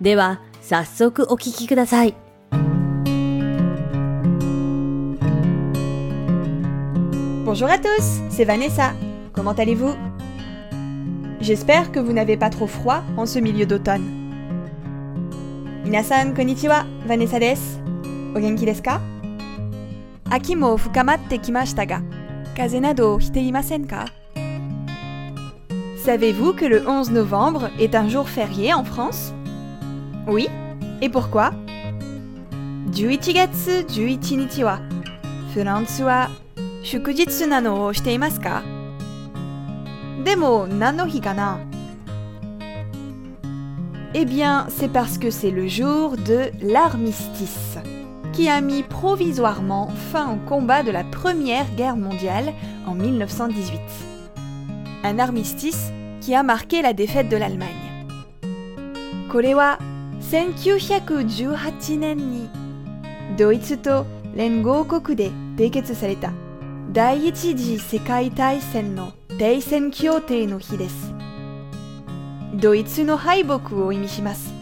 では、早速お聞きください。 Bonjour à tous, c'est Vanessa. Comment allez-vous J'espère que vous n'avez pas trop froid en ce milieu d'automne. Minasan konnichiwa, Vanessa desu. O genki desu ka Aki mo fukamatte kimashita ga, kaze nado hite imasen ka Savez-vous que le 11 novembre est un jour férié en France Oui Et pourquoi 11月11日はフランスは祝日なのをしていますかでも何の日かな Eh bien, c'est parce que c'est le jour de l'armistice, qui a mis provisoirement fin au combat de la Première Guerre mondiale en 1918. Un armistice qui a marqué la défaite de l'Allemagne. これは 1918年にドイツと連合国で締結された第一次世界大戦の停戦協定の日です。ドイツの敗北を意味します。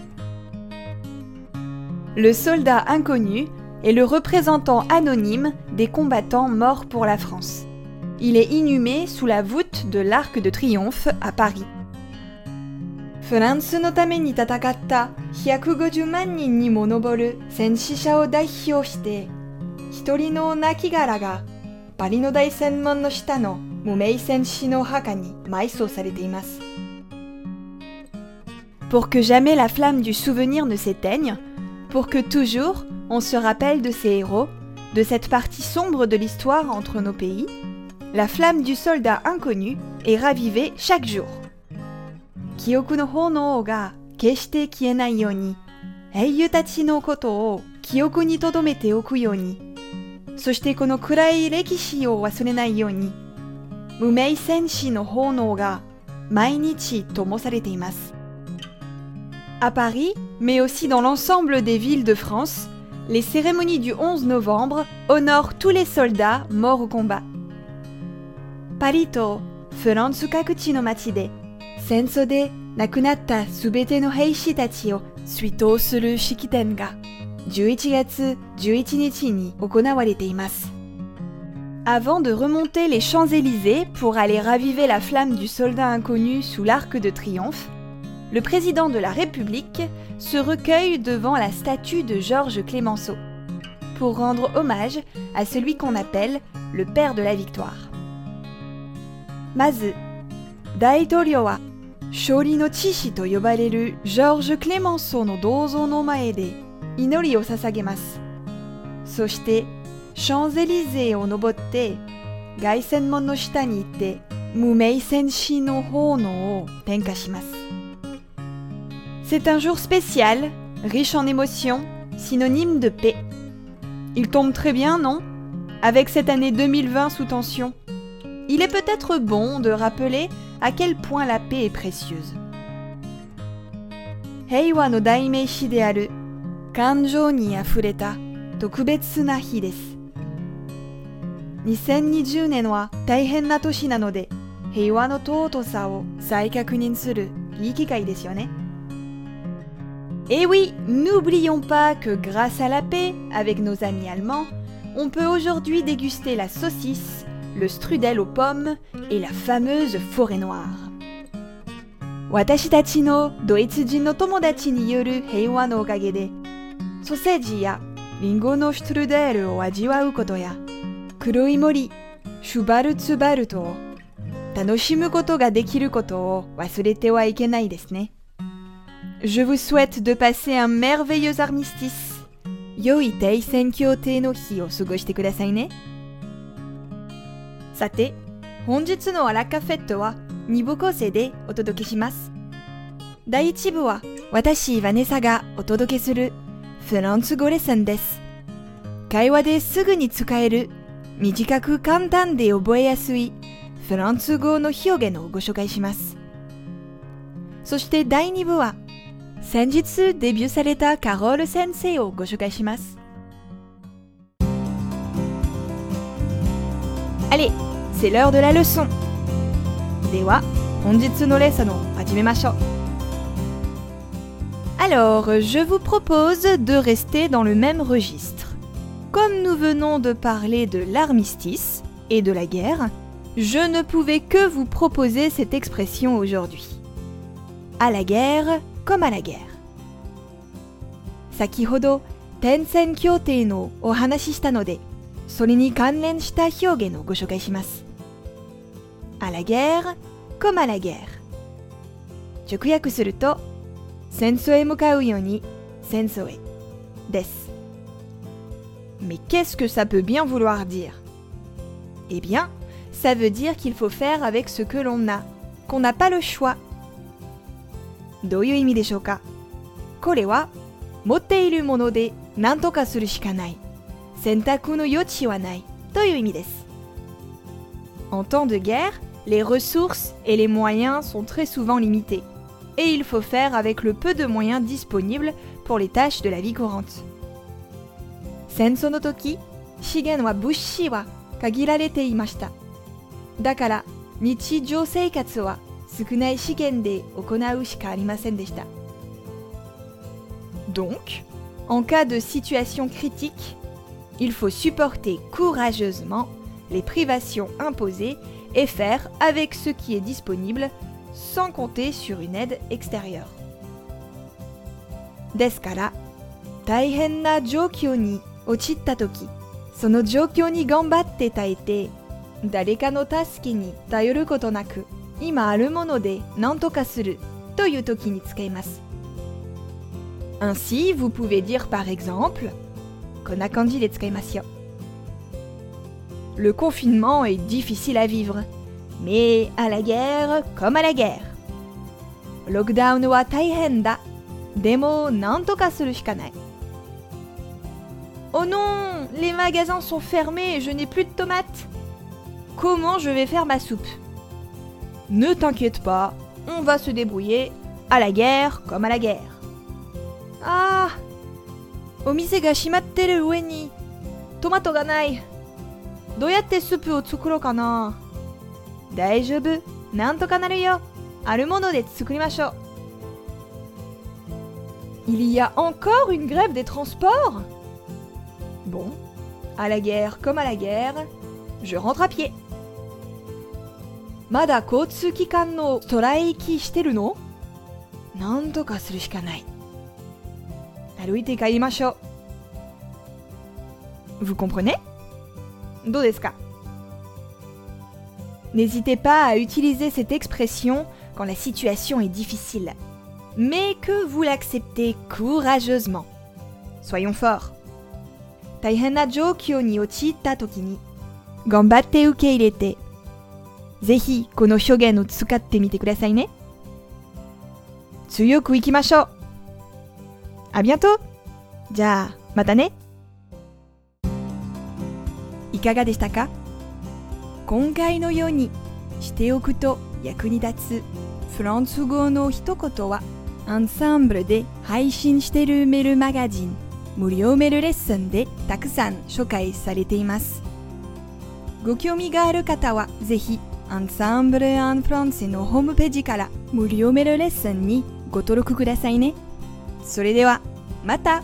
Le soldat inconnu est le représentant anonyme des combattants morts pour la France. Il est inhumé sous la voûte de l'Arc de Triomphe à Paris. フランスのために戦った150万人にも上る戦死者を代表して、一人の亡骸がパリの大戦門の下の無名戦士の墓に埋葬されています。Pour que jamais la flamme du souvenir ne s'éteigne, pour que toujours on se rappelle de ces héros, de cette partie sombre de l'histoire entre nos pays, la flamme du soldat inconnu est ravivée chaque jour. 記憶の炎が決して消えないように、英雄たちのことを記憶に留めておくように、そしてこの暗い歴史を忘れないように、無名戦士の炎が毎日灯されています。À Paris, mais aussi dans l'ensemble des villes de France, les cérémonies du 11 novembre honorent tous les soldats morts au combat. パリとフランス各地の街で 戦争で亡くなったすべての兵士たちを追悼する式典が11月11日に行われています。Avant de remonter les Champs-Élysées pour aller raviver la flamme du soldat inconnu sous l'arc de triomphe, le président de la République se recueille devant la statue de Georges Clémenceau pour rendre hommage à celui qu'on appelle le père de la victoire. まず、大統領は 勝利の知識と呼ばれるジョージ・クレマンソーの銅像の前で祈りを捧げます。そして、シャンゼリゼを登って、凱旋門の下に行って、無名戦士の炎を点火します。C'est un jour spécial, riche en émotions, synonyme de paix. Il tombe très bien, non Avec cette année 2020 sous tension. Il est peut-être bon de rappeler à quel point la paix est précieuse. 平和の代名詞である感情にあふれた特別な日です。2020年は大変な年なので平和の尊さを再確認するいい機会ですよね。Et oui, n'oublions pas que grâce à la paix avec nos amis allemands, on peut aujourd'hui déguster la saucisse, le strudel aux pommes et la fameuse forêt noire. Watashi tachi no doitsujin no tomodachi ni yoru heiwa no okage de, soseji ya ringo no strudel o ajiwau koto ya, kuroi mori, shubaru tsubaru to, tanoshimu koto ga dekiru koto o wasurete wa ikenai desu ne. Je vous souhaite de passer un merveilleux armistice. Yoi Tei Senkyo Te no hi o sugoshite kudasai ne. さ。て、本日のアラカフェットは2部構成でお届けします。第1部は私、ヴァネサがお届けするフランス語レッスンです。会話ですぐに使える短く簡単で覚えやすいフランス語の表現をご紹介します。そして第2部は先日デビューされたカロール先生をご紹介します。Allez, c'est l'heure de la leçon. Dewa, Alors, je vous propose de rester dans le même registre. Comme nous venons de parler de l'armistice et de la guerre, je ne pouvais que vous proposer cette expression aujourd'hui. À la guerre comme à la guerre. Sakihodo, Tensen Kyote no ohanashi shita node, sore ni kanren shita hyoge no go shokai shimasu à la guerre comme à la guerre 直訳すると戦争へ向かうように戦争へです Mais qu'est-ce que ça peut bien vouloir dire Eh bien, ça veut dire qu'il faut faire avec ce que l'on a, qu'on n'a pas le choix. どういう意味でしょうかこれは持っているもので何とかするしかない選択の余地はないという意味です En temps de guerre, les ressources et les moyens sont très souvent limités, et il faut faire avec le peu de moyens disponibles pour les tâches de la vie courante. Senso Donc, en cas de situation critique, il faut supporter courageusement les privations imposées et faire avec ce qui est disponible sans compter sur une aide extérieure. Ainsi, vous pouvez dire par exemple Konakanji de tsukaimasu le confinement est difficile à vivre. Mais à la guerre comme à la guerre. Lockdown wa taihenda. Demo nantoka suru shikanai. Oh non, les magasins sont fermés et je n'ai plus de tomates. Comment je vais faire ma soupe? Ne t'inquiète pas, on va se débrouiller, à la guerre comme à la guerre. Ah Omise ga shimatteru ue ni tomato ga nai. どうやってスープを作ろうかな大丈夫。なんとかなるよ。あるもので作りましょう。Il y a encore une grève des transports Bon, à la guerre comme à la guerre, je rentre à pied. まだ交通機関のストライキしてるのなんとかするしかない。歩いて帰りましょう。Vous comprenez dodeska. N'hésitez pas à utiliser cette expression quand la situation est difficile, mais que vous l'acceptez courageusement. Soyons forts. Taihena jōkyō ni ochitta toki ni gambatte ukeirete. Zehi kono shōgen o tsukatte mite kudasai ne. Tsuyoku ikimashou. À bientôt. Ja, mata ne. い。かがでしたか？今回のようにしておくと役に立つフランス語の一言はアンサンブルで配信しているメールマガジン無料メールレッスンでたくさん紹介されています。ご興味がある方はぜひアンサンブル・アン・フランセのホームページから無料メールレッスンにご登録くださいね。それではまた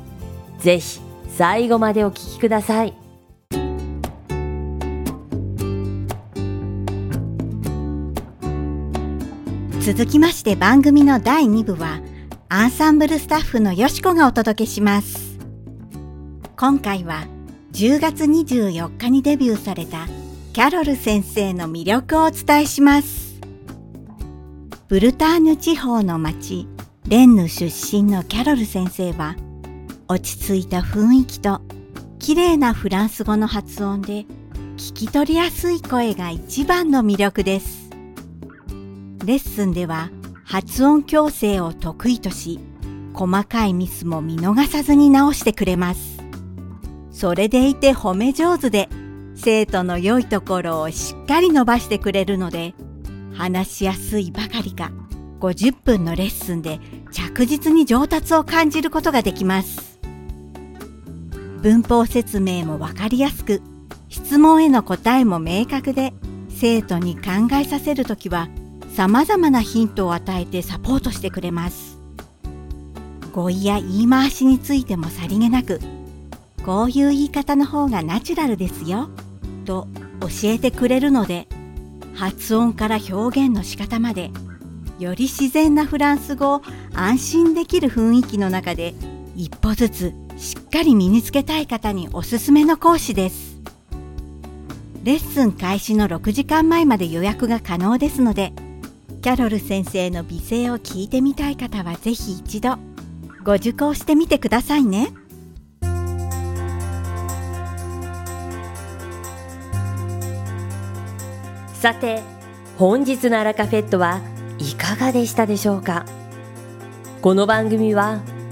ぜひ最後までお聞きください。続きまして番組の第2部はアンサンブルスタッフのよしこがお届けします。今回は10月24日にデビューされたキャロル先生の魅力をお伝えします。ブルターニュ地方の町レンヌ出身のキャロル先生は落ち着いた雰囲気と綺麗なフランス語の発音で聞き取りやすい声が一番の魅力です。レッスンでは発音矯正を得意とし細かいミスも見逃さずに直してくれます。それでいて褒め上手で生徒の良いところをしっかり伸ばしてくれるので話しやすいばかりか50分のレッスンで着実に上達を感じることができます。文法説明もわかりやすく質問への答えも明確で生徒に考えさせるときは様々なヒントを与えてサポートしてくれます。語彙や言い回しについてもさりげなくこういう言い方の方がナチュラルですよと教えてくれるので発音から表現の仕方までより自然なフランス語を安心できる雰囲気の中で一歩ずつしっかり身につけたい方におすすめの講師ですレッスン開始の6時間前まで予約が可能ですのでキャロル先生の美声を聞いてみたい方はぜひ一度ご受講してみてくださいね。さて本日のアラカフェットはいかがでしたでしょうか？この番組は